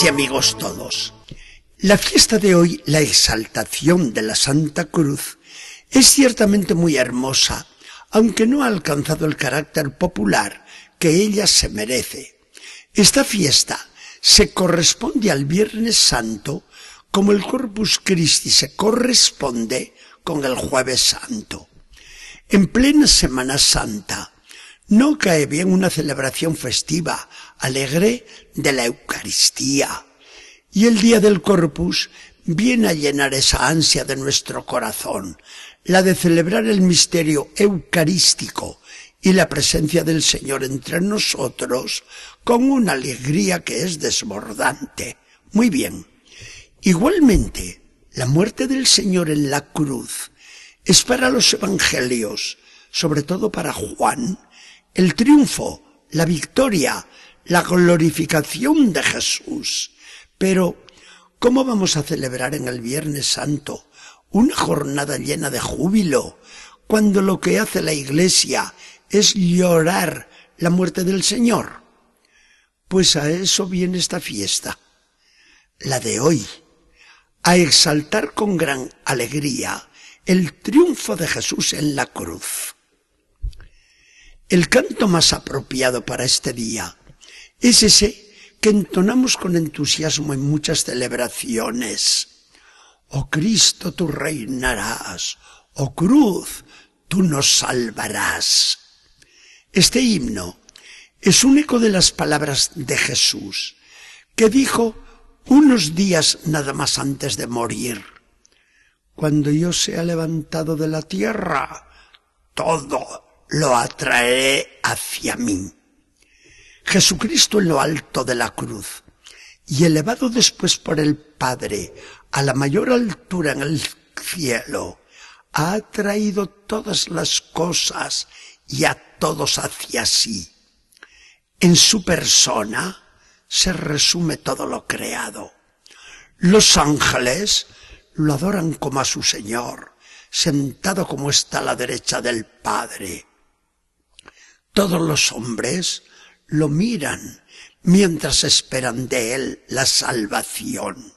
Y amigos todos, la fiesta de hoy, la exaltación de la Santa Cruz, es ciertamente muy hermosa, aunque no ha alcanzado el carácter popular que ella se merece. Esta fiesta se corresponde al Viernes Santo como el Corpus Christi se corresponde con el Jueves Santo. En plena Semana Santa, no cae bien una celebración festiva, alegre de la Eucaristía. Y el día del Corpus viene a llenar esa ansia de nuestro corazón, la de celebrar el misterio eucarístico y la presencia del Señor entre nosotros con una alegría que es desbordante. Muy bien. Igualmente, la muerte del Señor en la cruz es para los evangelios, sobre todo para Juan, el triunfo, la victoria, la glorificación de Jesús. Pero, ¿cómo vamos a celebrar en el Viernes Santo una jornada llena de júbilo, cuando lo que hace la Iglesia es llorar la muerte del Señor? Pues a eso viene esta fiesta, la de hoy, a exaltar con gran alegría el triunfo de Jesús en la cruz. El canto más apropiado para este día es ese que entonamos con entusiasmo en muchas celebraciones. Oh Cristo, tú reinarás. Oh cruz, tú nos salvarás. Este himno es un eco de las palabras de Jesús, que dijo unos días nada más antes de morir. Cuando yo sea levantado de la tierra, todo lo atraeré hacia mí. Jesucristo en lo alto de la cruz y elevado después por el Padre a la mayor altura en el cielo, ha atraído todas las cosas y a todos hacia sí. En su persona se resume todo lo creado. Los ángeles lo adoran como a su Señor, sentado como está a la derecha del Padre. Todos los hombres lo miran mientras esperan de él la salvación.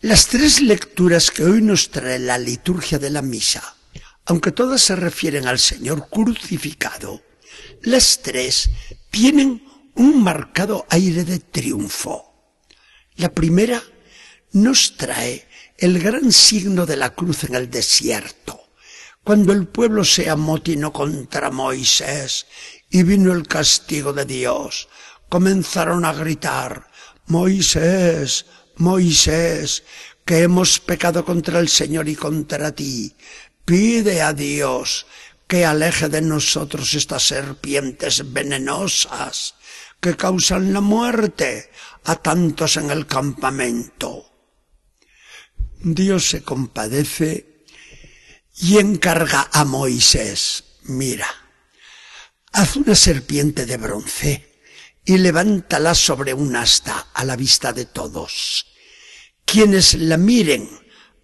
Las tres lecturas que hoy nos trae la liturgia de la misa, aunque todas se refieren al Señor crucificado, las tres tienen un marcado aire de triunfo. La primera nos trae el gran signo de la cruz en el desierto cuando el pueblo se amotinó contra Moisés y vino el castigo de Dios, comenzaron a gritar, Moisés, Moisés, que hemos pecado contra el Señor y contra ti. Pide a Dios que aleje de nosotros estas serpientes venenosas que causan la muerte a tantos en el campamento. Dios se compadece y encarga a Moisés, mira, haz una serpiente de bronce y levántala sobre un asta a la vista de todos. Quienes la miren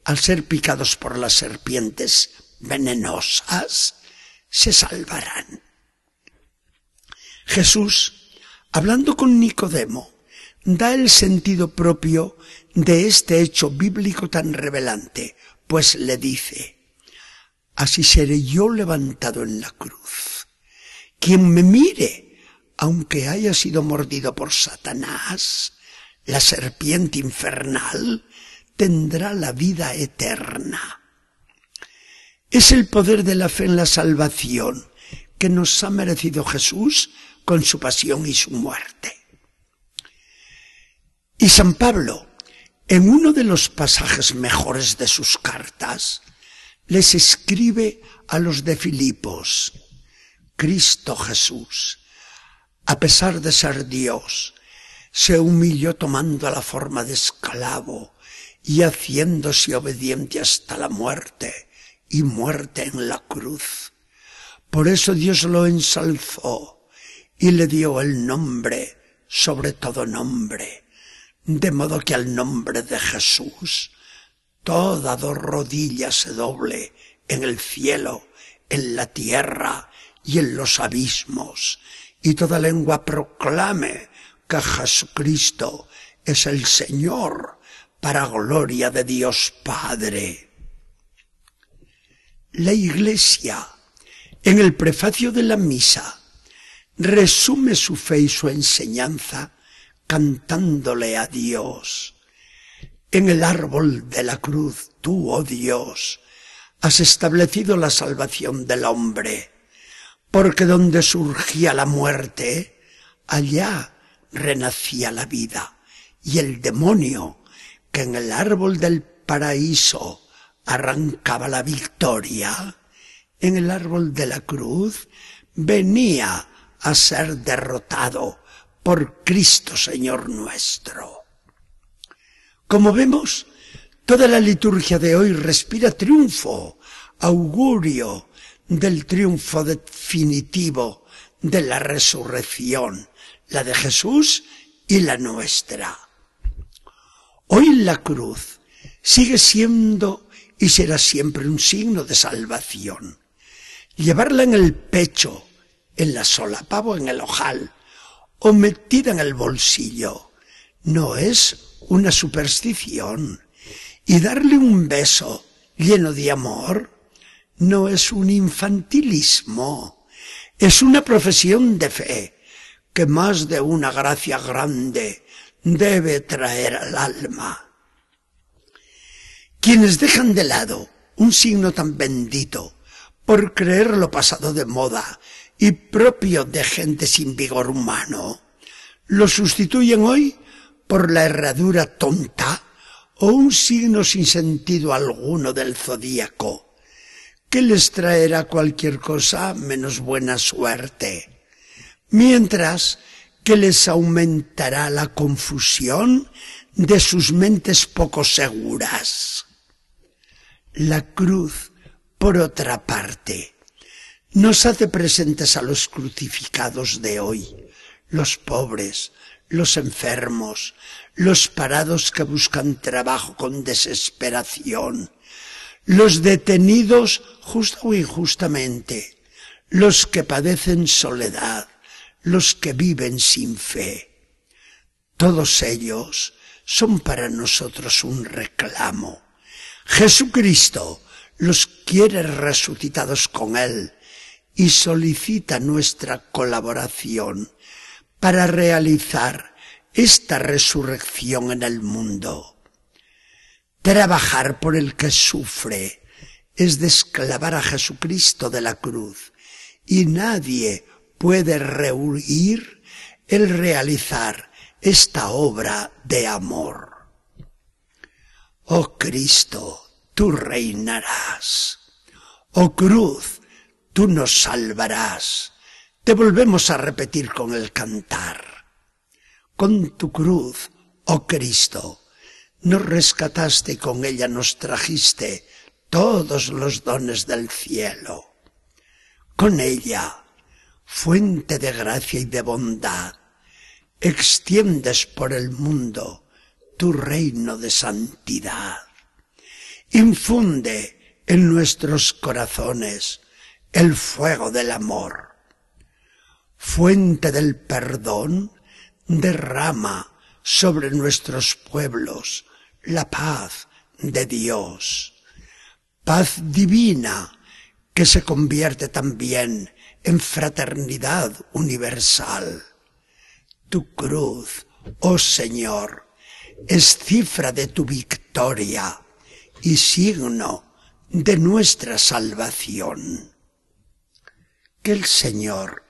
al ser picados por las serpientes venenosas, se salvarán. Jesús, hablando con Nicodemo, da el sentido propio de este hecho bíblico tan revelante, pues le dice, así seré yo levantado en la cruz. Quien me mire, aunque haya sido mordido por Satanás, la serpiente infernal, tendrá la vida eterna. Es el poder de la fe en la salvación que nos ha merecido Jesús con su pasión y su muerte. Y San Pablo, en uno de los pasajes mejores de sus cartas, les escribe a los de Filipos, Cristo Jesús, a pesar de ser Dios, se humilló tomando la forma de esclavo y haciéndose obediente hasta la muerte y muerte en la cruz. Por eso Dios lo ensalzó y le dio el nombre sobre todo nombre, de modo que al nombre de Jesús toda dos rodillas se doble en el cielo, en la tierra y en los abismos, y toda lengua proclame que Jesucristo es el Señor para gloria de Dios Padre. La Iglesia, en el prefacio de la misa, resume su fe y su enseñanza cantándole a Dios. En el árbol de la cruz, tú, oh Dios, has establecido la salvación del hombre, porque donde surgía la muerte, allá renacía la vida, y el demonio, que en el árbol del paraíso arrancaba la victoria, en el árbol de la cruz venía a ser derrotado por Cristo Señor nuestro. Como vemos, toda la liturgia de hoy respira triunfo, augurio del triunfo definitivo de la resurrección, la de Jesús y la nuestra. Hoy la cruz sigue siendo y será siempre un signo de salvación. Llevarla en el pecho, en la solapa o en el ojal, o metida en el bolsillo, no es una superstición. Y darle un beso lleno de amor no es un infantilismo, es una profesión de fe que más de una gracia grande debe traer al alma. Quienes dejan de lado un signo tan bendito por creerlo pasado de moda y propio de gente sin vigor humano, lo sustituyen hoy por la herradura tonta o un signo sin sentido alguno del zodíaco, que les traerá cualquier cosa menos buena suerte, mientras que les aumentará la confusión de sus mentes poco seguras. La cruz, por otra parte, nos hace presentes a los crucificados de hoy, los pobres, los enfermos, los parados que buscan trabajo con desesperación, los detenidos justo o injustamente, los que padecen soledad, los que viven sin fe. Todos ellos son para nosotros un reclamo. Jesucristo los quiere resucitados con Él y solicita nuestra colaboración para realizar esta resurrección en el mundo. Trabajar por el que sufre es desclavar a Jesucristo de la cruz y nadie puede rehuir el realizar esta obra de amor. Oh Cristo, tú reinarás. Oh cruz, tú nos salvarás. Te volvemos a repetir con el cantar. Con tu cruz, oh Cristo, nos rescataste y con ella nos trajiste todos los dones del cielo. Con ella, fuente de gracia y de bondad, extiendes por el mundo tu reino de santidad. Infunde en nuestros corazones el fuego del amor fuente del perdón, derrama sobre nuestros pueblos la paz de Dios. Paz divina que se convierte también en fraternidad universal. Tu cruz, oh Señor, es cifra de tu victoria y signo de nuestra salvación. Que el Señor